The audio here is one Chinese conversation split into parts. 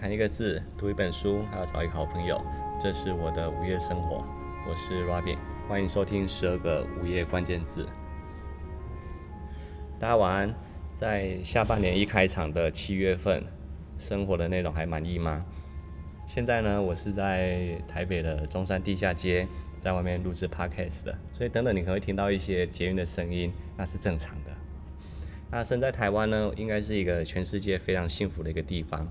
弹一个字，读一本书，还要找一个好朋友，这是我的午夜生活。我是 Robin，欢迎收听十二个午夜关键字。大家晚安。在下半年一开场的七月份，生活的内容还满意吗？现在呢，我是在台北的中山地下街，在外面录制 Podcast 的，所以等等你可能会听到一些捷运的声音，那是正常的。那身在台湾呢，应该是一个全世界非常幸福的一个地方。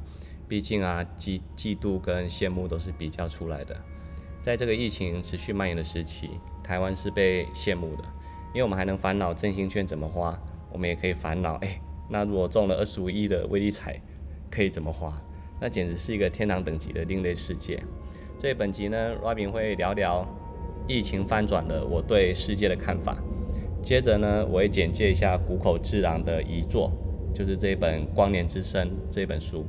毕竟啊，嫉嫉妒跟羡慕都是比较出来的。在这个疫情持续蔓延的时期，台湾是被羡慕的，因为我们还能烦恼振兴券怎么花，我们也可以烦恼，哎，那如果中了二十五亿的威力彩，可以怎么花？那简直是一个天堂等级的另类世界。所以本集呢，Robin 会聊聊疫情翻转了我对世界的看法。接着呢，我会简介一下谷口治郎的遗作，就是这本《光年之声》这本书。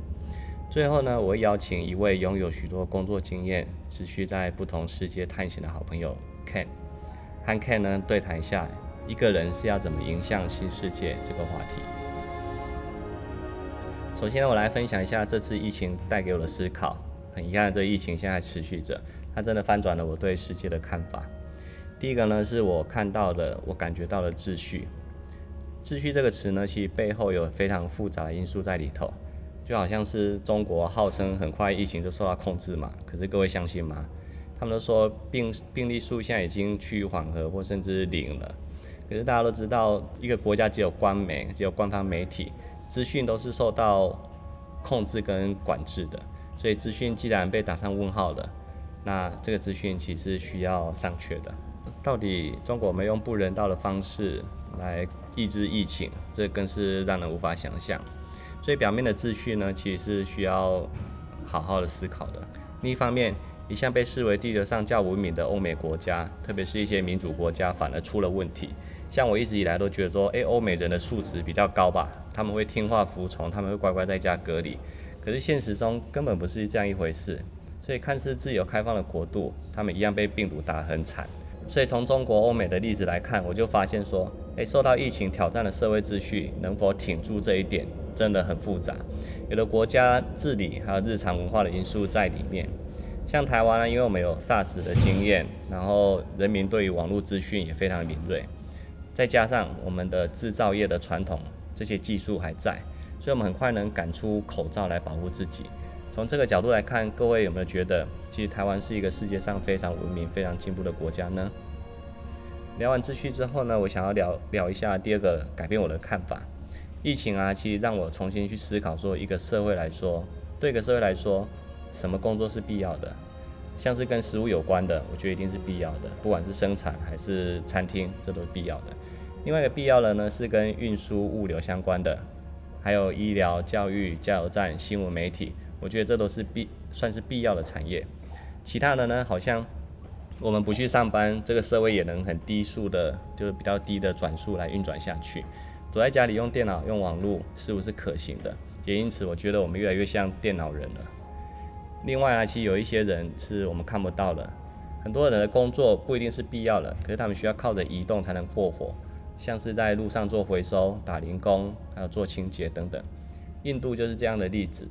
最后呢，我会邀请一位拥有许多工作经验、持续在不同世界探险的好朋友 Ken，和 Ken 呢对谈一下一个人是要怎么迎向新世界这个话题。首先呢，我来分享一下这次疫情带给我的思考。很遗憾，这疫情现在持续着，它真的翻转了我对世界的看法。第一个呢，是我看到的，我感觉到的秩序。秩序这个词呢，其实背后有非常复杂的因素在里头。就好像是中国号称很快疫情就受到控制嘛，可是各位相信吗？他们都说病病例数现在已经趋于缓和或甚至零了。可是大家都知道，一个国家只有官媒，只有官方媒体，资讯都是受到控制跟管制的。所以资讯既然被打上问号了，那这个资讯其实需要商榷的。到底中国没用不人道的方式来抑制疫情，这更是让人无法想象。所以表面的秩序呢，其实是需要好好的思考的。另一方面，一向被视为地球上较文明的欧美国家，特别是一些民主国家，反而出了问题。像我一直以来都觉得说，诶，欧美人的素质比较高吧，他们会听话服从，他们会乖乖在家隔离。可是现实中根本不是这样一回事。所以看似自由开放的国度，他们一样被病毒打得很惨。所以从中国、欧美的例子来看，我就发现说，诶，受到疫情挑战的社会秩序能否挺住这一点，真的很复杂。有的国家治理还有日常文化的因素在里面。像台湾呢，因为我们有 SARS 的经验，然后人民对于网络资讯也非常敏锐，再加上我们的制造业的传统，这些技术还在，所以我们很快能赶出口罩来保护自己。从这个角度来看，各位有没有觉得，其实台湾是一个世界上非常文明、非常进步的国家呢？聊完秩序之后呢，我想要聊聊一下第二个改变我的看法。疫情啊，其实让我重新去思考，说一个社会来说，对一个社会来说，什么工作是必要的？像是跟食物有关的，我觉得一定是必要的，不管是生产还是餐厅，这都是必要的。另外一个必要的呢，是跟运输物流相关的，还有医疗、教育、加油站、新闻媒体。我觉得这都是必算是必要的产业，其他的呢，好像我们不去上班，这个社会也能很低速的，就是比较低的转速来运转下去。躲在家里用电脑、用网络，似乎是可行的？也因此，我觉得我们越来越像电脑人了。另外啊，其实有一些人是我们看不到的，很多人的工作不一定是必要的，可是他们需要靠着移动才能过活，像是在路上做回收、打零工，还有做清洁等等。印度就是这样的例子。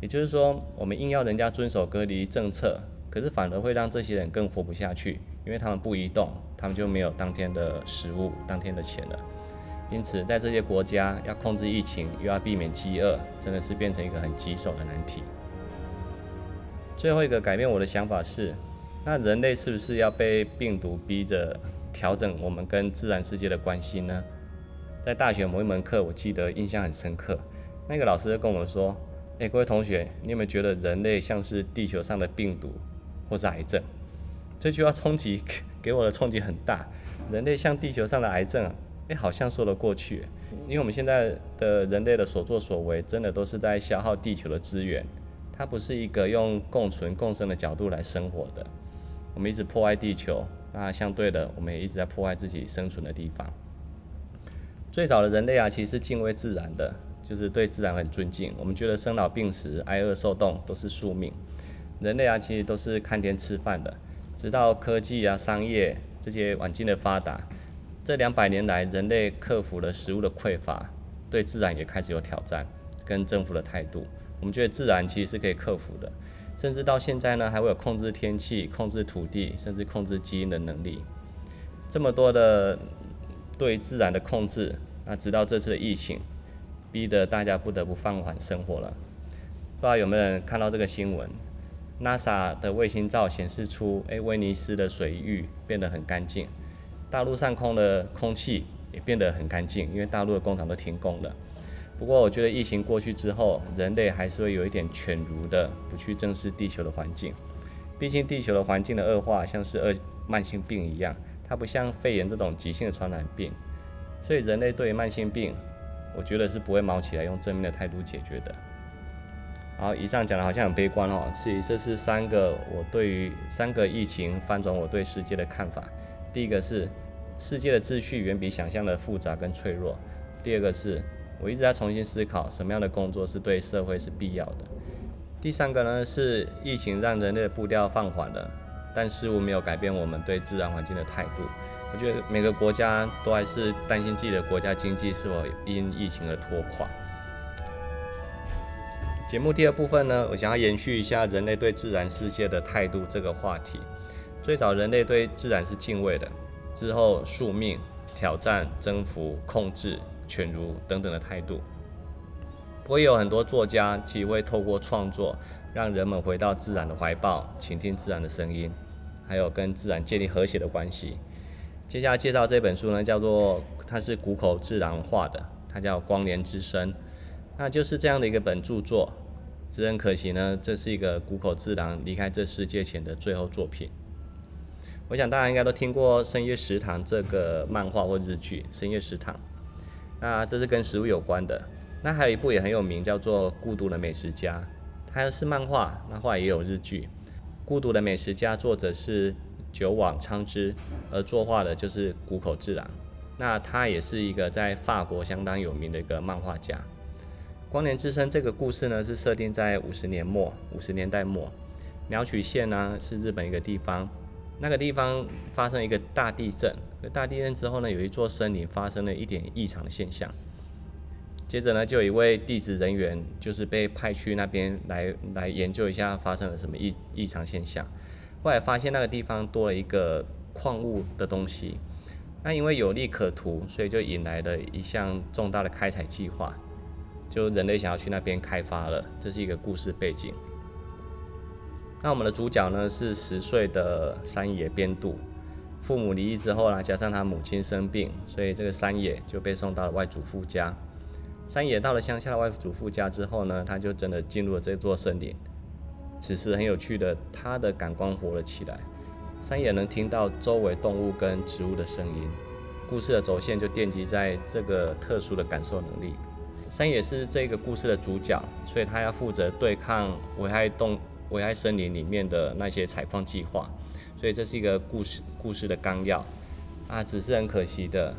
也就是说，我们硬要人家遵守隔离政策，可是反而会让这些人更活不下去，因为他们不移动，他们就没有当天的食物、当天的钱了。因此，在这些国家要控制疫情，又要避免饥饿，真的是变成一个很棘手的难题。最后一个改变我的想法是，那人类是不是要被病毒逼着调整我们跟自然世界的关系呢？在大学某一门课，我记得印象很深刻，那个老师跟我们说。诶，各位同学，你有没有觉得人类像是地球上的病毒，或是癌症？这句话冲击 给我的冲击很大。人类像地球上的癌症啊，诶，好像说得过去。因为我们现在的人类的所作所为，真的都是在消耗地球的资源，它不是一个用共存共生的角度来生活的。我们一直破坏地球，那相对的，我们也一直在破坏自己生存的地方。最早的人类啊，其实是敬畏自然的。就是对自然很尊敬，我们觉得生老病死、挨饿受冻都是宿命。人类啊，其实都是看天吃饭的。直到科技啊、商业这些晚近的发达，这两百年来，人类克服了食物的匮乏，对自然也开始有挑战。跟政府的态度。我们觉得自然其实是可以克服的，甚至到现在呢，还会有控制天气、控制土地，甚至控制基因的能力。这么多的对自然的控制，那直到这次的疫情，逼得大家不得不放缓生活了。不知道有没有人看到这个新闻？NASA 的卫星照显示出，诶，威尼斯的水域变得很干净，大陆上空的空气也变得很干净，因为大陆的工厂都停工了。不过，我觉得疫情过去之后，人类还是会有一点犬儒的，不去正视地球的环境。毕竟，地球的环境的恶化像是恶慢性病一样。它不像肺炎这种急性的传染病，所以人类对于慢性病，我觉得是不会卯起来用正面的态度解决的。好，以上讲的好像很悲观哦，所以这是三个我对于三个疫情翻转我对世界的看法。第一个是世界的秩序远比想象的复杂跟脆弱。第二个是我一直在重新思考什么样的工作是对社会是必要的。第三个呢是疫情让人类的步调放缓了。但事物没有改变我们对自然环境的态度。我觉得每个国家都还是担心自己的国家经济是否因疫情而拖垮。节目第二部分呢，我想要延续一下人类对自然世界的态度这个话题。最早人类对自然是敬畏的，之后宿命、挑战、征服、控制、犬儒等等的态度。不过也有很多作家其实会透过创作。让人们回到自然的怀抱，倾听自然的声音，还有跟自然建立和谐的关系。接下来介绍这本书呢，叫做它是谷口自然画的，它叫《光年之声》，那就是这样的一个本著作。只很可惜呢，这是一个谷口自然离开这世界前的最后作品。我想大家应该都听过《深夜食堂》这个漫画或日剧，《深夜食堂》。那这是跟食物有关的。那还有一部也很有名，叫做《孤独的美食家》。它是漫画，漫画也有日剧。孤独的美食家作者是久网昌之，而作画的就是谷口治郎。那他也是一个在法国相当有名的一个漫画家。光年之声这个故事呢，是设定在五十年末，五十年代末，鸟取县呢是日本一个地方，那个地方发生一个大地震，大地震之后呢，有一座森林发生了一点异常的现象。接着呢，就有一位地质人员，就是被派去那边来来研究一下发生了什么异异常现象。后来发现那个地方多了一个矿物的东西，那因为有利可图，所以就引来了一项重大的开采计划，就人类想要去那边开发了。这是一个故事背景。那我们的主角呢，是十岁的山野边度，父母离异之后呢，加上他母亲生病，所以这个山野就被送到了外祖父家。山野到了乡下的外祖父家之后呢，他就真的进入了这座森林。此时很有趣的，他的感官活了起来，山野能听到周围动物跟植物的声音。故事的轴线就奠基在这个特殊的感受能力。山野是这个故事的主角，所以他要负责对抗危害动危害森林里面的那些采矿计划。所以这是一个故事故事的纲要啊，只是很可惜的。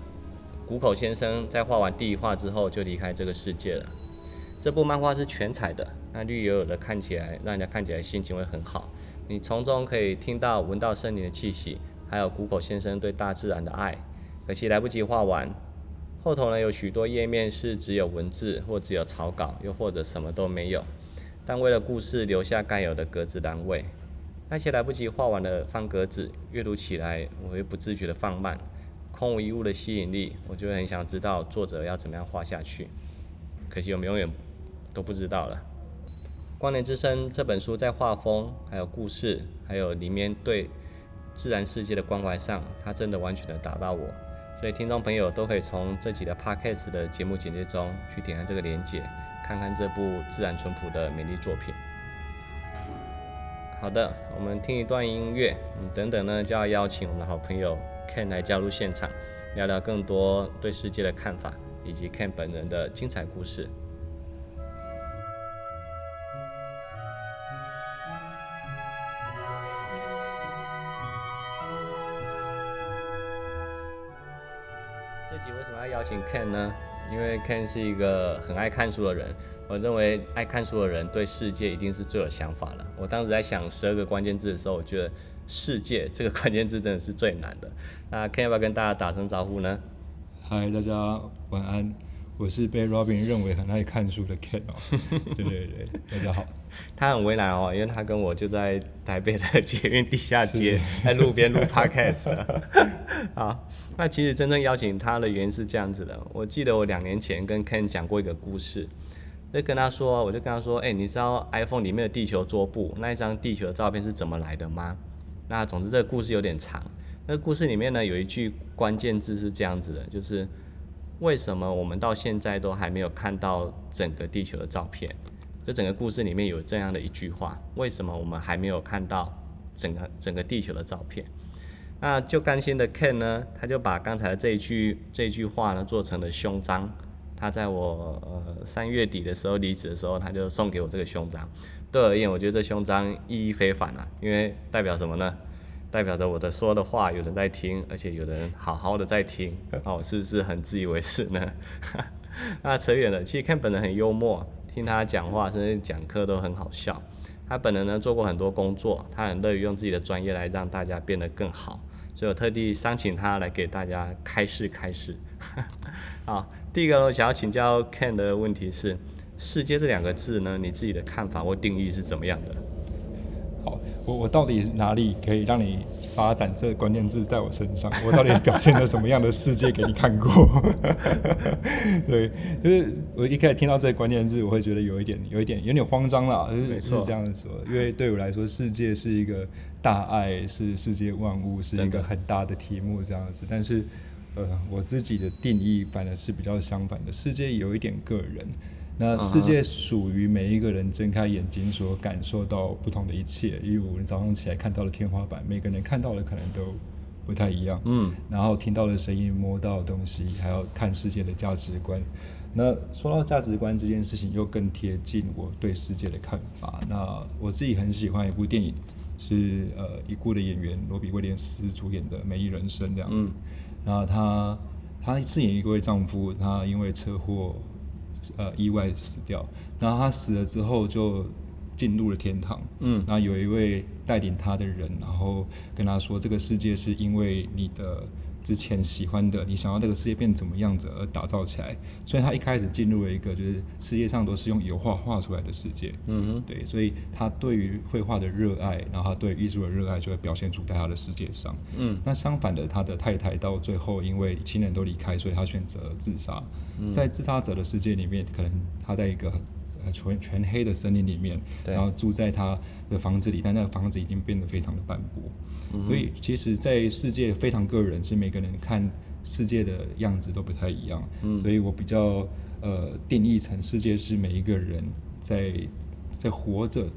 谷口先生在画完第一画之后就离开这个世界了。这部漫画是全彩的，那绿油油的，看起来让人家看起来心情会很好。你从中可以听到、闻到森林的气息，还有谷口先生对大自然的爱。可惜来不及画完，后头呢有许多页面是只有文字，或只有草稿，又或者什么都没有。但为了故事留下该有的格子单位，那些来不及画完的方格子，阅读起来我会不自觉的放慢。空无一物的吸引力，我就很想知道作者要怎么样画下去。可惜我们永远都不知道了。《光年之声》这本书在画风、还有故事、还有里面对自然世界的关怀上，它真的完全的打到我。所以听众朋友都可以从这集的 Podcast 的节目简介中去点开这个连结，看看这部自然淳朴的美丽作品。好的，我们听一段音乐，你等等呢就要邀请我们的好朋友。Ken 来加入现场，聊聊更多对世界的看法，以及 Ken 本人的精彩故事。这集为什么要邀请 Ken 呢？因为 Ken 是一个很爱看书的人，我认为爱看书的人对世界一定是最有想法的。我当时在想十二个关键字的时候，我觉得“世界”这个关键字真的是最难的。那 Ken 要不要跟大家打声招呼呢？嗨，大家晚安。我是被 Robin 认为很爱看书的 Ken 哦。对对对，大家好。他很为难哦，因为他跟我就在台北的捷运地下街，在路边录 Podcast。好，那其实真正邀请他的原因是这样子的。我记得我两年前跟 Ken 讲过一个故事，就跟他说，我就跟他说，哎、欸，你知道 iPhone 里面的地球桌布那一张地球的照片是怎么来的吗？那总之这个故事有点长。那个故事里面呢，有一句关键字是这样子的，就是。为什么我们到现在都还没有看到整个地球的照片？这整个故事里面有这样的一句话：为什么我们还没有看到整个整个地球的照片？那就甘心的 Ken 呢，他就把刚才的这一句这一句话呢做成了胸章。他在我呃三月底的时候离职的时候，他就送给我这个胸章。对我而言，我觉得这胸章意义非凡啊，因为代表什么呢？代表着我的说的话有人在听，而且有人好好的在听，那 我是不是很自以为是呢？那扯远了，其实 Ken 本人很幽默，听他讲话甚至讲课都很好笑。他本人呢做过很多工作，他很乐于用自己的专业来让大家变得更好，所以我特地商请他来给大家开示开示。好，第一个我想要请教 Ken 的问题是“世界”这两个字呢，你自己的看法或定义是怎么样的？好，我我到底哪里可以让你发展这关键字在我身上？我到底表现了什么样的世界给你看过？对，就是我一开始听到这个关键字，我会觉得有一点、有一点、有点慌张啦。就是是这样子说，因为对我来说，世界是一个大爱，是世界万物，是一个很大的题目这样子。但是，呃，我自己的定义反而是比较相反的，世界有一点个人。那世界属于每一个人睁开眼睛所感受到不同的一切，例如我们早上起来看到的天花板，每个人看到的可能都不太一样。嗯，然后听到的声音、摸到的东西，还要看世界的价值观。那说到价值观这件事情，又更贴近我对世界的看法。那我自己很喜欢一部电影，是呃已故的演员罗比威廉斯主演的《美丽人生》这样子。嗯，然后他他饰演一位丈夫，他因为车祸。呃，意外死掉，然后他死了之后就进入了天堂。嗯，然后有一位带领他的人，然后跟他说，这个世界是因为你的之前喜欢的，你想要这个世界变怎么样子而打造起来。所以他一开始进入了一个就是世界上都是用油画画出来的世界。嗯哼，对，所以他对于绘画的热爱，然后他对艺术的热爱就会表现出在他的世界上。嗯，那相反的，他的太太到最后因为亲人都离开，所以他选择自杀。在自杀者的世界里面，可能他在一个全全黑的森林里面，然后住在他的房子里，但那个房子已经变得非常的斑驳。嗯、所以，其实，在世界非常个人，是每个人看世界的样子都不太一样。嗯、所以我比较呃定义成世界是每一个人在在活着，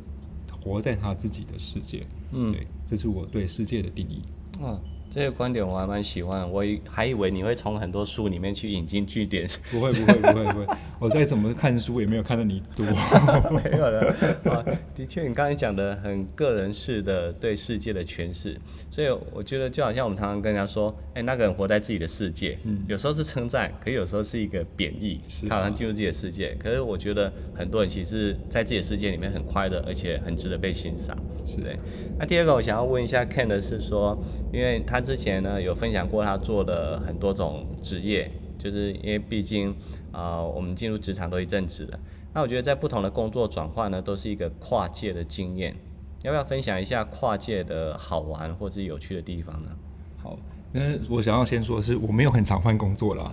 活在他自己的世界。嗯，对，这是我对世界的定义。嗯这个观点我还蛮喜欢，我还以为你会从很多书里面去引经据典。不会不会不会不会，我再怎么看书也没有看到你多。没有了啊，的确，你刚才讲的很个人式的对世界的诠释，所以我觉得就好像我们常常跟人家说，哎，那个人活在自己的世界，嗯，有时候是称赞，可有时候是一个贬义，是啊，他好像进入自己的世界。可是我觉得很多人其实在自己的世界里面很快乐，而且很值得被欣赏，是对。那第二个我想要问一下 Ken 的是说，因为他。之前呢有分享过他做的很多种职业，就是因为毕竟啊、呃、我们进入职场都一阵子了，那我觉得在不同的工作转换呢都是一个跨界的经验，要不要分享一下跨界的好玩或是有趣的地方呢？好，那我想要先说的是我没有很常换工作啦，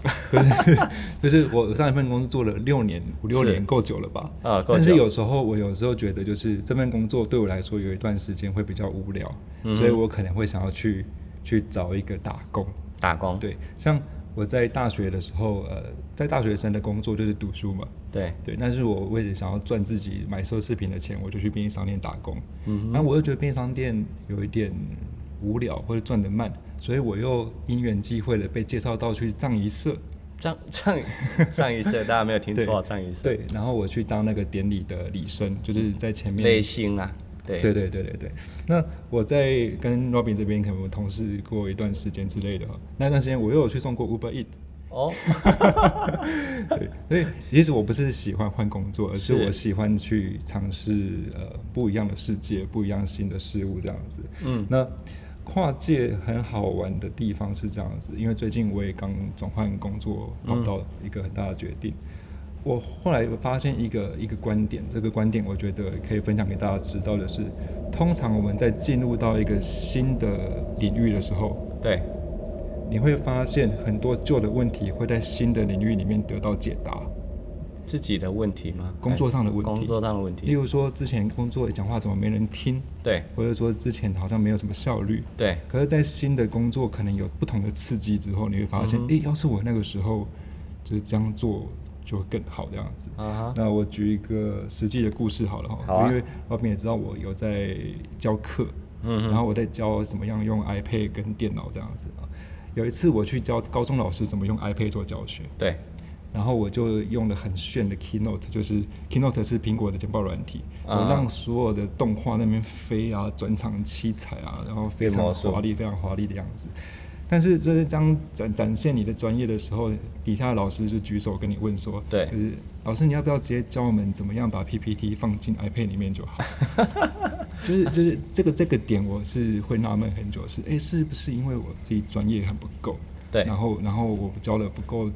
就是我上一份工作做了六年五六年够久了吧？啊。但是有时候我有时候觉得就是这份工作对我来说有一段时间会比较无聊，嗯、所以我可能会想要去。去找一个打工，打工，对，像我在大学的时候，呃，在大学生的工作就是读书嘛，对。对，但是我为了想要赚自己买奢侈品的钱，我就去便利商店打工，嗯哼，然后我又觉得便利商店有一点无聊或者赚得慢，所以我又因缘际会的被介绍到去藏仪社，藏藏藏仪社，大家没有听错，藏仪社，对，然后我去当那个典礼的礼生，就是在前面，内心啊。对对对对对对，那我在跟 Robin 这边可能同事过一段时间之类的，那段时间我又有去送过 Uber Eat。哦，对，所以其实我不是喜欢换工作，而是我喜欢去尝试呃不一样的世界，不一样新的事物这样子。嗯，那跨界很好玩的地方是这样子，因为最近我也刚转换工作，跑到一个很大的决定。嗯、我后来我发现一个一个观点，这个观点我觉得可以分享给大家知道的是，通常我们在进入到一个新的领域的时候，对，你会发现很多旧的问题会在新的领域里面得到解答。自己的问题吗？工作上的问题。工作上的问题。例如说，之前工作讲话怎么没人听？对。或者说之前好像没有什么效率？对。可是，在新的工作可能有不同的刺激之后，你会发现，哎、嗯欸，要是我那个时候就是这样做，就会更好这样子。啊、那我举一个实际的故事好了哈。啊。因为老板也知道我有在教课，嗯，然后我在教怎么样用 iPad 跟电脑这样子啊。有一次我去教高中老师怎么用 iPad 做教学。对。然后我就用了很炫的 Keynote，就是 Keynote 是苹果的简报软体，我让所有的动画那边飞啊，转场七彩啊，然后非常华丽、非常华丽的样子。但是这是将展展现你的专业的时候，底下的老师就举手跟你问说：“对，就是老师，你要不要直接教我们怎么样把 PPT 放进 iPad 里面就好？” 就是就是这个这个点，我是会纳闷很久，是哎，是不是因为我自己专业很不够？对，然后然后我教的不够。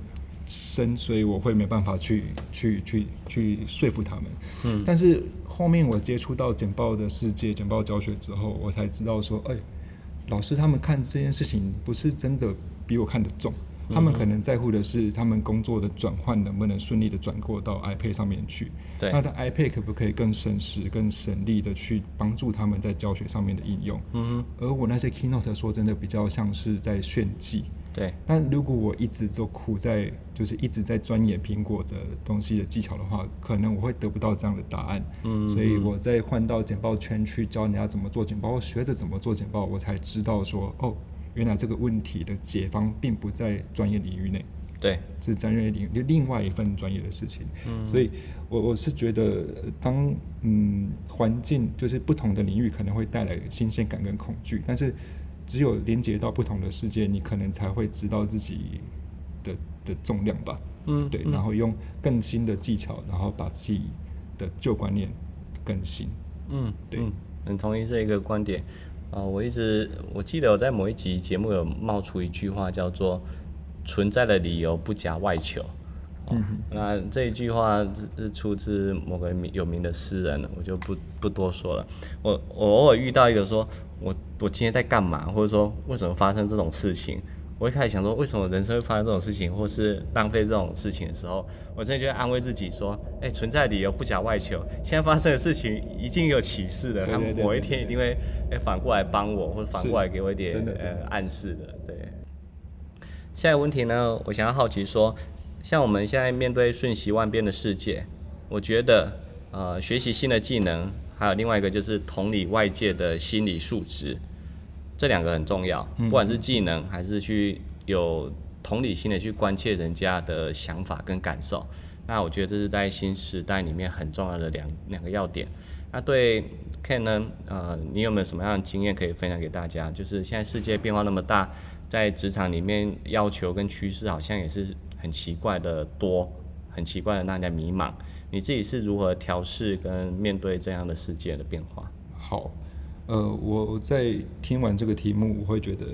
深，所以我会没办法去去去去说服他们。嗯，但是后面我接触到简报的世界、简报教学之后，我才知道说，哎，老师他们看这件事情不是真的比我看得重，他们可能在乎的是他们工作的转换能不能顺利的转过到 iPad 上面去。对，那在 iPad 可不可以更省时、更省力的去帮助他们在教学上面的应用？嗯，而我那些 Keynote 说真的比较像是在炫技。对，但如果我一直做苦在，就是一直在钻研苹果的东西的技巧的话，可能我会得不到这样的答案。嗯，所以我再换到简报圈去教人家怎么做简报，我学着怎么做简报，我才知道说，哦，原来这个问题的解方并不在专业领域内。对，是专业领域另外一份专业的事情。嗯，所以我我是觉得，当嗯环境就是不同的领域可能会带来新鲜感跟恐惧，但是。只有连接到不同的世界，你可能才会知道自己的的重量吧。嗯，对，然后用更新的技巧，然后把自己的旧观念更新。嗯，对，嗯，很同意这一个观点。啊、呃，我一直我记得我在某一集节目有冒出一句话，叫做“存在的理由不假外求”。嗯，那这一句话是出自某个有名的诗人，我就不不多说了。我我偶尔遇到一个说，我我今天在干嘛，或者说为什么发生这种事情，我一开始想说为什么人生会发生这种事情，或是浪费这种事情的时候，我真的就会安慰自己说，哎，存在理由不假外求，现在发生的事情一定有启示的，他们某一天一定会哎反过来帮我，或者反过来给我一点呃暗示的。对。下一个问题呢，我想要好奇说。像我们现在面对瞬息万变的世界，我觉得，呃，学习新的技能，还有另外一个就是同理外界的心理素质，这两个很重要。不管是技能，还是去有同理心的去关切人家的想法跟感受，那我觉得这是在新时代里面很重要的两两个要点。那对 Ken 呢，呃，你有没有什么样的经验可以分享给大家？就是现在世界变化那么大，在职场里面要求跟趋势好像也是。很奇怪的多，很奇怪的让人家迷茫。你自己是如何调试跟面对这样的世界的变化？好，呃，我在听完这个题目，我会觉得，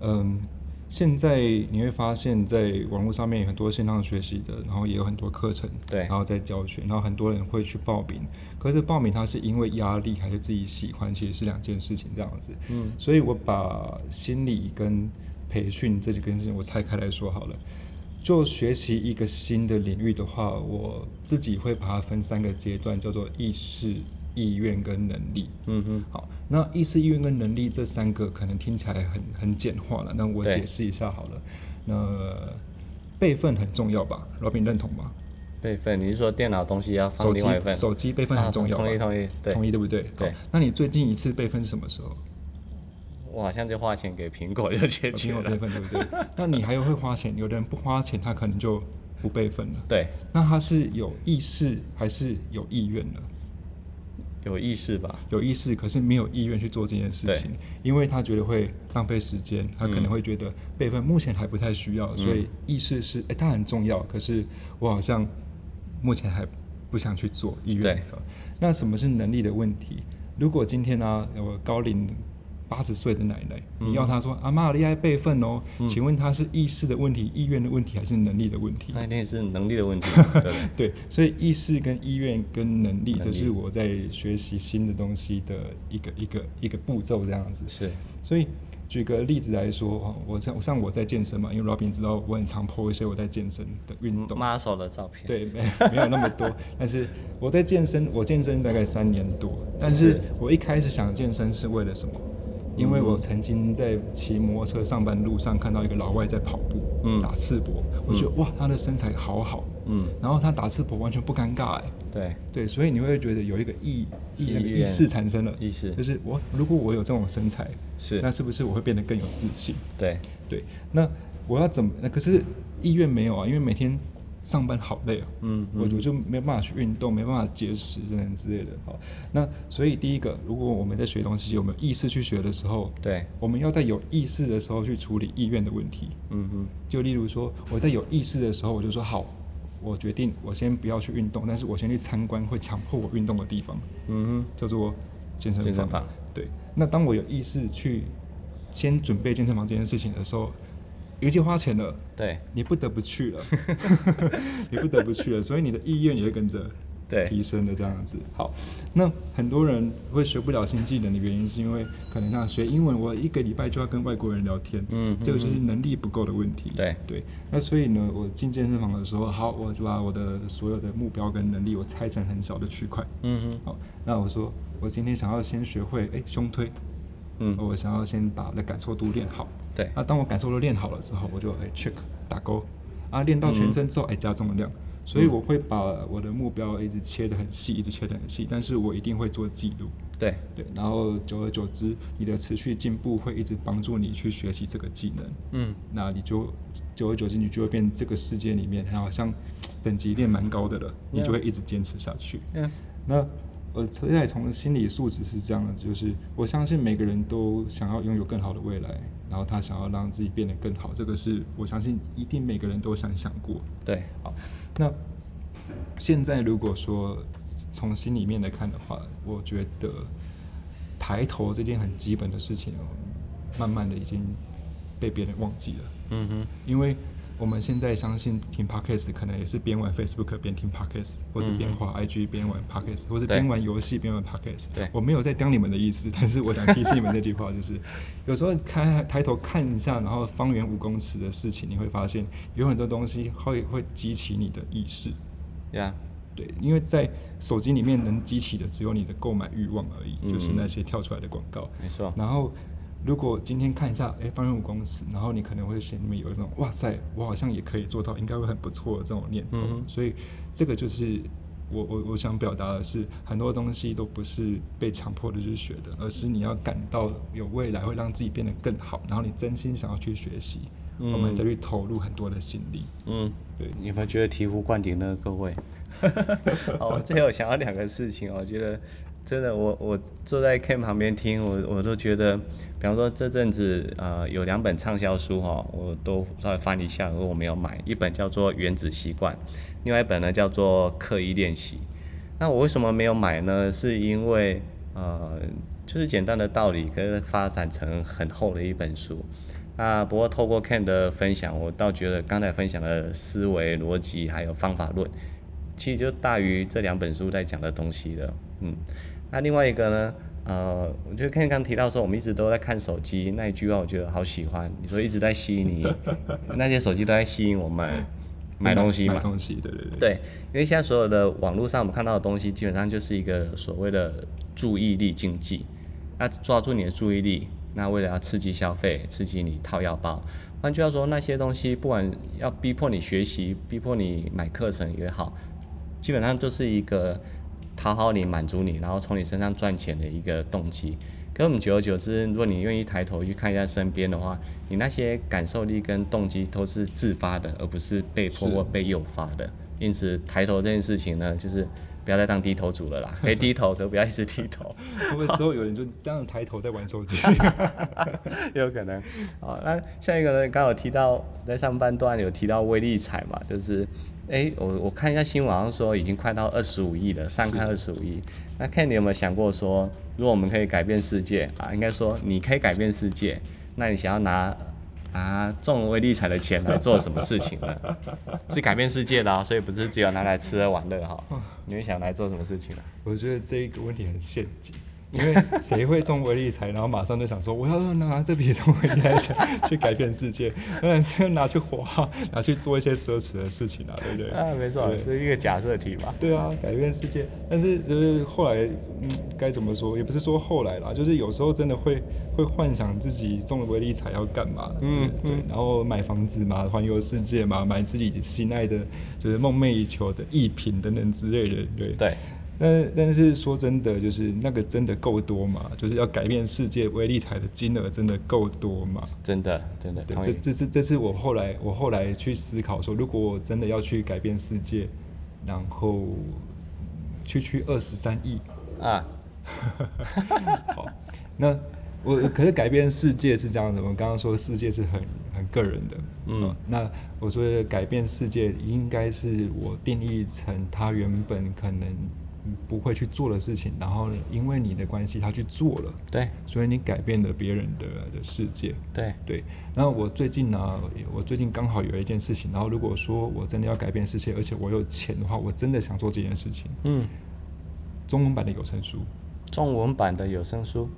嗯，现在你会发现在网络上面有很多线上学习的，然后也有很多课程，对，然后在教学，然后很多人会去报名。可是报名他是因为压力还是自己喜欢，其实是两件事情这样子。嗯，所以我把心理跟培训这几件事情我拆开来说好了。就学习一个新的领域的话，我自己会把它分三个阶段，叫做意识、意愿跟能力。嗯哼，好，那意识、意愿跟能力这三个可能听起来很很简化了，那我解释一下好了。那备份很重要吧？老饼认同吗？备份，你是说电脑东西要放另外一份？手机备份很重要同意同意，对，同意对不对？对。那你最近一次备份是什么时候？我好像就花钱给苹果就解决了，备份对不对？那你还有会花钱，有的人不花钱，他可能就不备份了。对，那他是有意识还是有意愿的？有意识吧，有意识，可是没有意愿去做这件事情，因为他觉得会浪费时间，他可能会觉得备份目前还不太需要，嗯、所以意识是哎，它很重要，可是我好像目前还不想去做意愿。那什么是能力的问题？如果今天呢、啊，有高龄。八十岁的奶奶，你要她说阿妈厉害备份哦，请问她是意识的问题、意愿的问题还是能力的问题？那一定是能力的问题。对，对，所以意识跟意愿跟能力，这是我在学习新的东西的一个一个一个步骤，这样子。是，所以。举个例子来说，我像像我在健身嘛，因为 Robin 知道我很常 po 一些我在健身的运动 muscle 的照片。对，没 没有那么多，但是我在健身，我健身大概三年多，但是我一开始想健身是为了什么？因为我曾经在骑摩托车上班路上看到一个老外在跑步，嗯，打赤膊，我觉得哇，他的身材好好，嗯，然后他打赤膊完全不尴尬，哎，对对，所以你会觉得有一个意意意识产生了，意识就是我如果我有这种身材，是，那是不是我会变得更有自信？对对，那我要怎么？那可是意愿没有啊，因为每天。上班好累哦，嗯，我我就没办法去运动，没办法节食等等之类的。好，那所以第一个，如果我们在学东西，有没有意识去学的时候，对，我们要在有意识的时候去处理意愿的问题。嗯哼，就例如说，我在有意识的时候，我就说好，我决定我先不要去运动，但是我先去参观会强迫我运动的地方。嗯哼，叫做健身房。健身房。对，那当我有意识去先准备健身房这件事情的时候。已经花钱了，对，你不得不去了，你不得不去了，所以你的意愿也会跟着提升的这样子。好，那很多人会学不了新技能的原因，是因为可能像学英文，我一个礼拜就要跟外国人聊天，嗯，这个就是能力不够的问题。对对，那所以呢，我进健身房的时候，好，我就把我的所有的目标跟能力，我拆成很小的区块。嗯哼，好，那我说，我今天想要先学会，哎，胸推。嗯，我想要先把我的感受度练好。对，那当我感受度练好了之后，我就哎 check 打勾。啊，练到全身之后，哎加重量。所以我会把我的目标一直切得很细，一直切得很细。但是我一定会做记录。对对，然后久而久之，你的持续进步会一直帮助你去学习这个技能。嗯，那你就久而久之，你就会变这个世界里面，好像等级练蛮高的了，你就会一直坚持下去。嗯，那。呃，现在从心理素质是这样子，就是我相信每个人都想要拥有更好的未来，然后他想要让自己变得更好，这个是我相信一定每个人都想想过。对，好，那现在如果说从心里面来看的话，我觉得抬头这件很基本的事情，慢慢的已经被别人忘记了。嗯哼，因为。我们现在相信听 Podcast 可能也是边玩 Facebook 边听 Podcast，或者边滑 IG 边玩 Podcast，或者边玩游戏边玩 Podcast。对，我没有在刁你们的意思，但是我想提醒你们这句话，就是 有时候开抬头看一下，然后方圆五公尺的事情，你会发现有很多东西会会激起你的意识。对，因为在手机里面能激起的只有你的购买欲望而已，嗯、就是那些跳出来的广告。没错，然后。如果今天看一下，哎，方圆五公尺，然后你可能会心里面有一种，哇塞，我好像也可以做到，应该会很不错的这种念头。嗯、所以，这个就是我我我想表达的是，很多东西都不是被强迫的去学的，而是你要感到有未来会让自己变得更好，然后你真心想要去学习，嗯、我们再去投入很多的心力。嗯，对，你有没有觉得醍醐灌顶呢？各位，好，最后想要两个事情，我觉得。真的，我我坐在 Ken 旁边听，我我都觉得，比方说这阵子呃有两本畅销书哈，我都稍微翻一下，如果我没有买，一本叫做《原子习惯》，另外一本呢叫做《刻意练习》。那我为什么没有买呢？是因为呃就是简单的道理，可是发展成很厚的一本书。啊，不过透过 Ken 的分享，我倒觉得刚才分享的思维逻辑还有方法论，其实就大于这两本书在讲的东西了，嗯。那另外一个呢？呃，我就看刚提到说，我们一直都在看手机那一句话，我觉得好喜欢。你说一直在吸引你，那些手机都在吸引我们买东西嘛？买东西，对对对。对，因为现在所有的网络上我们看到的东西，基本上就是一个所谓的注意力经济。那抓住你的注意力，那为了要刺激消费，刺激你掏腰包。换句话说，那些东西不管要逼迫你学习，逼迫你买课程也好，基本上就是一个。讨好你，满足你，然后从你身上赚钱的一个动机。可我们久而久之，如果你愿意抬头去看一下身边的话，你那些感受力跟动机都是自发的，而不是被迫或被诱发的。因此，抬头这件事情呢，就是不要再当低头族了啦。可以低头，可不要一直低头。会不会之后有人就这样抬头在玩手机？有可能。好，那下一个呢？刚好提到在上半段有提到威力彩嘛，就是。哎，我我看一下新闻，好像说已经快到二十五亿了，上看二十五亿。那 Ken，你有没有想过说，如果我们可以改变世界啊，应该说你可以改变世界，那你想要拿啊中威力彩的钱来做什么事情呢？是改变世界的啊，所以不是只有拿来吃喝玩乐哈。你会想来做什么事情呢？我觉得这一个问题很陷阱。因为谁会中威力彩，然后马上就想说我要拿这笔中威力彩去改变世界，当然是拿去花，拿去做一些奢侈的事情啊，对不对？啊，没错，是一个假设题嘛。对啊，改变世界，但是就是后来，嗯，该怎么说？也不是说后来啦，就是有时候真的会会幻想自己中了威力彩要干嘛？嗯，对，然后买房子嘛，环游世界嘛，买自己心爱的，就是梦寐以求的艺品等等之类的，对。对。但但是说真的，就是那个真的够多嘛？就是要改变世界威力彩的金额真的够多嘛？真的，真的。对，这这是这是我后来我后来去思考说，如果我真的要去改变世界，然后区区二十三亿啊，好，那我可是改变世界是这样的，我刚刚说世界是很很个人的，嗯，那我说的改变世界应该是我定义成它原本可能。不会去做的事情，然后因为你的关系，他去做了，对，所以你改变了别人的的世界，对对。然后我最近呢，我最近刚好有一件事情，然后如果说我真的要改变世界，而且我有钱的话，我真的想做这件事情。嗯，中文版的有声书，中文版的有声书，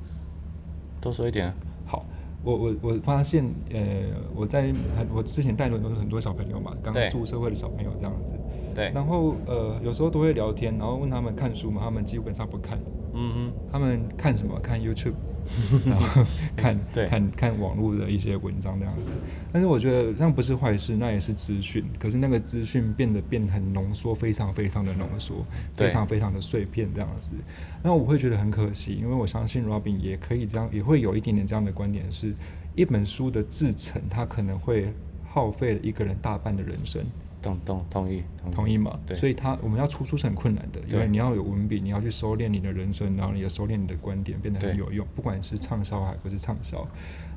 多说一点。好。我我我发现，呃，我在很我之前带了很多很多小朋友嘛，刚出社会的小朋友这样子，对，然后呃，有时候都会聊天，然后问他们看书嘛，他们基本上不看，嗯哼，他们看什么？看 YouTube。然后看 对看看网络的一些文章这样子，但是我觉得那不是坏事，那也是资讯。可是那个资讯变得变很浓缩，非常非常的浓缩，非常非常的碎片这样子。那我会觉得很可惜，因为我相信 Robin 也可以这样，也会有一点点这样的观点，是一本书的制成，它可能会耗费了一个人大半的人生。同同同意同意，同意嘛？对，所以他我们要出书是很困难的，因为你要有文笔，你要去收敛你的人生，然后你要收敛你的观点，变得很有用，不管是畅销还不是畅销。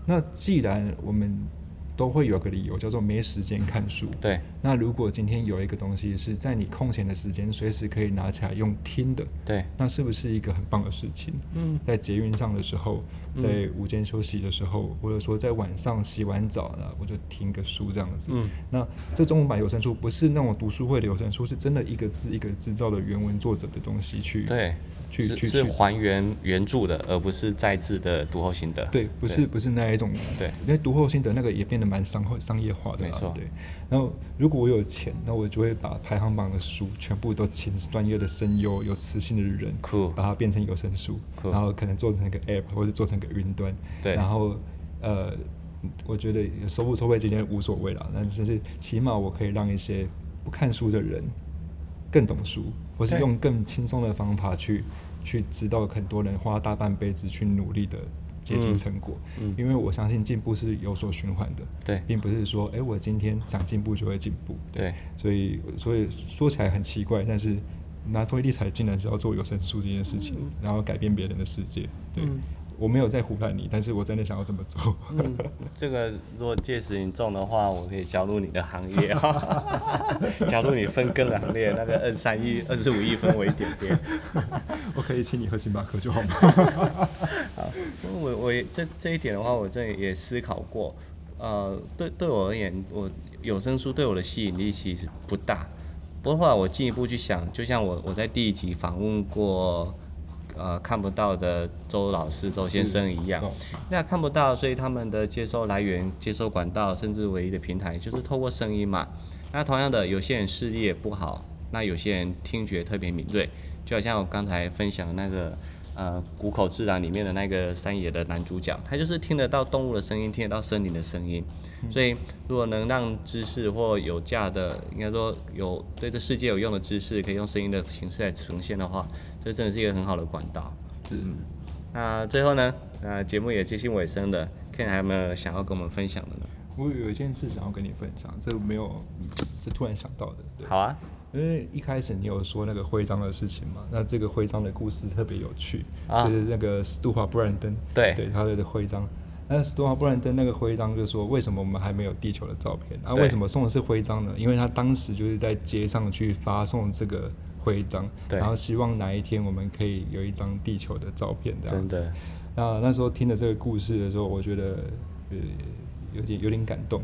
那既然我们都会有个理由，叫做没时间看书。对。那如果今天有一个东西是在你空闲的时间，随时可以拿起来用听的，对，那是不是一个很棒的事情？嗯。在捷运上的时候，在午间休息的时候，或者说在晚上洗完澡了，我就听个书这样子。嗯。那这中文版有声书不是那种读书会的有声书，是真的一个字一个字照的原文作者的东西去。对。去去是还原原著的，而不是再制的读后心得。对，不是不是那一种。对，因为读后心得那个也变得蛮商商业化的。没错。对。然后，如果我有钱，那我就会把排行榜的书全部都请专业的声优、有磁性的人，把它变成有声书，然后可能做成一个 app，或者做成一个云端。对。然后，呃，我觉得收不收费之间无所谓了，但是起码我可以让一些不看书的人。更懂书，或是用更轻松的方法去去知道很多人花大半辈子去努力的结晶成果。嗯，因为我相信进步是有所循环的。对，并不是说，哎、欸，我今天想进步就会进步。对，所以所以说起来很奇怪，但是拿威力彩竟然是要做有声书这件事情，嗯、然后改变别人的世界。对。嗯我没有在胡乱你，但是我真的想要这么做。嗯，这个如果届时你中的话，我可以加入你的行列，加入你分羹的行列，那个二三亿、二十五亿分为一点点。我可以请你喝星巴克就好吗？好，我我这这一点的话，我真的也思考过。呃，对对我而言，我有声书对我的吸引力其实不大。不过后来我进一步去想，就像我我在第一集访问过。呃，看不到的周老师、周先生一样，那看不到，所以他们的接收来源、接收管道，甚至唯一的平台就是透过声音嘛。那同样的，有些人视力也不好，那有些人听觉特别敏锐，就好像我刚才分享的那个呃《谷口自然》里面的那个山野的男主角，他就是听得到动物的声音，听得到森林的声音。所以，如果能让知识或有价的，应该说有对这世界有用的知识，可以用声音的形式来呈现的话，这真的是一个很好的管道。嗯，那最后呢，那节目也接近尾声了，Ken 还有没有想要跟我们分享的呢？我有一件事想要跟你分享，这没有，这突然想到的。对。好啊，因为一开始你有说那个徽章的事情嘛，那这个徽章的故事特别有趣，啊、就是那个司徒华布兰登，对，对他的徽章。那斯多华布兰登那个徽章就说，为什么我们还没有地球的照片？啊，为什么送的是徽章呢？因为他当时就是在街上去发送这个徽章，然后希望哪一天我们可以有一张地球的照片这样子。真的。那那时候听了这个故事的时候，我觉得呃有点有点感动。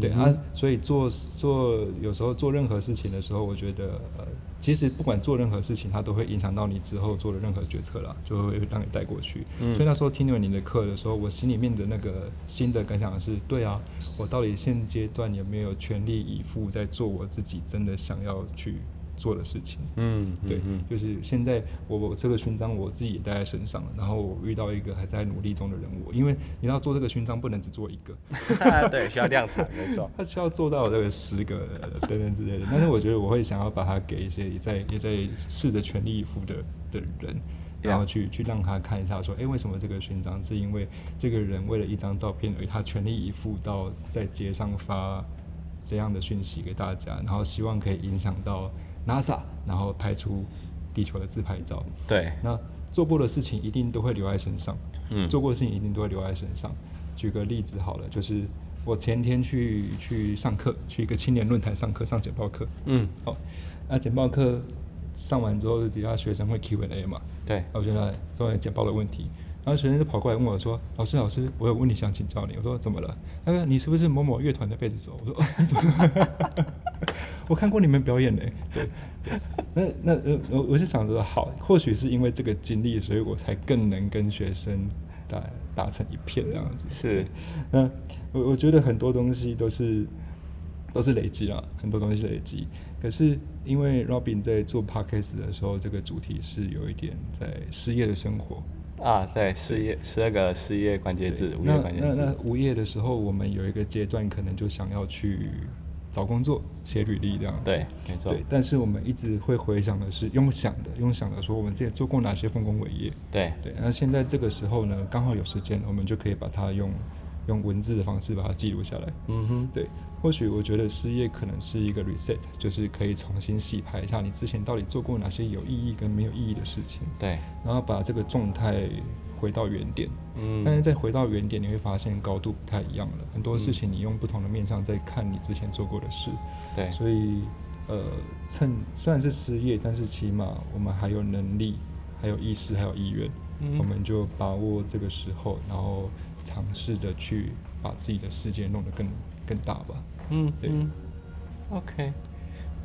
对啊，所以做做有时候做任何事情的时候，我觉得呃，其实不管做任何事情，它都会影响到你之后做的任何决策啦，就会让你带过去。嗯。所以那时候听了你的课的时候，我心里面的那个新的感想是：对啊，我到底现阶段有没有全力以赴在做我自己真的想要去做的事情，嗯，对，嗯，就是现在我我这个勋章我自己也带在身上，然后我遇到一个还在努力中的人物，因为你要做这个勋章不能只做一个，对，需要量产，没错，他需要做到这个十个等等之类的。但是我觉得我会想要把它给一些也在也在试着全力以赴的的人，然后去去让他看一下，说，哎，为什么这个勋章？是因为这个人为了一张照片而他全力以赴到在街上发这样的讯息给大家，然后希望可以影响到。NASA，然后拍出地球的自拍照。对，那做过的事情一定都会留在身上。嗯，做过的事情一定都会留在身上。举个例子好了，就是我前天去去上课，去一个青年论坛上课，上简报课。嗯，好，那简报课上完之后，底下学生会 Q&A 嘛？对，我觉得都有简报的问题。然后学生就跑过来问我说：“老师，老师，我有问题想请教你。”我说：“怎么了？”他说：“你是不是某某乐团的贝斯手？”我说：“哦，你怎么？我看过你们表演呢。”对对，那那呃，我我是想着，好，或许是因为这个经历，所以我才更能跟学生打打成一片这样子。是，那我我觉得很多东西都是都是累积啊，很多东西累积。可是因为 Robin 在做 Podcast 的时候，这个主题是有一点在失业的生活。啊，对，失业十二个失业关键字，无业关键字。那那无业的时候，我们有一个阶段，可能就想要去找工作、写履历这样子。对，没错。对，但是我们一直会回想的是用想的，用想的说，我们之前做过哪些丰功伟业。对对。那现在这个时候呢，刚好有时间，我们就可以把它用用文字的方式把它记录下来。嗯哼，对。或许我觉得失业可能是一个 reset，就是可以重新洗牌一下你之前到底做过哪些有意义跟没有意义的事情。对，然后把这个状态回到原点。嗯，但是再回到原点，你会发现高度不太一样了。很多事情你用不同的面向在看你之前做过的事。对，所以呃，趁虽然是失业，但是起码我们还有能力、还有意识、还有意愿，嗯，我们就把握这个时候，然后尝试的去把自己的世界弄得更更大吧。嗯，对嗯，OK，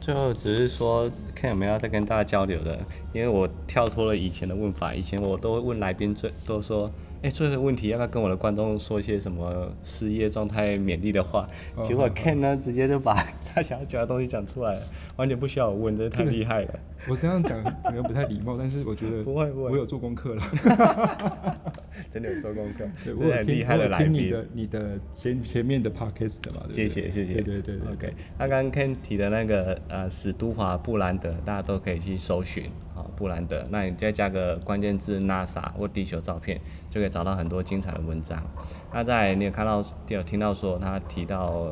最后只是说看有没有要再跟大家交流的，因为我跳脱了以前的问法，以前我都会问来宾最都说。哎，最后问题，要不要跟我的观众说一些什么失业状态勉励的话？哦、结果 Ken 呢，直接就把他想要讲的东西讲出来了，完全不需要我问，真的 太厉害了。我这样讲可能不太礼貌，但是我觉得 不会不会，我有做功课了。真的有做功课，对我很厉害的来宾。听你的你的前前面的 podcast 的嘛？谢谢谢谢。对对对，对，OK。他刚刚 Ken 提的那个呃史都华布兰德，大家都可以去搜寻。布兰德，那你再加个关键字 NASA 或地球照片，就可以找到很多精彩的文章。那在你有看到，有听到说他提到，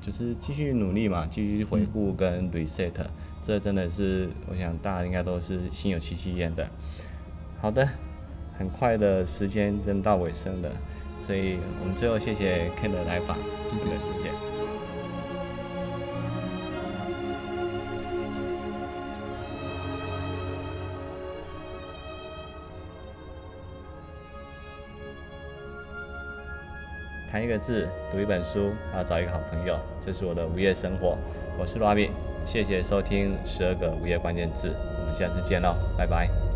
就是继续努力嘛，继续回顾跟 reset，这真的是我想大家应该都是心有戚戚焉的。好的，很快的时间真到尾声了，所以我们最后谢谢 Ken 的来访，谢谢谢谢。谈一个字，读一本书，然后找一个好朋友，这是我的午夜生活。我是 Robin，谢谢收听十二个午夜关键字，我们下次见喽，拜拜。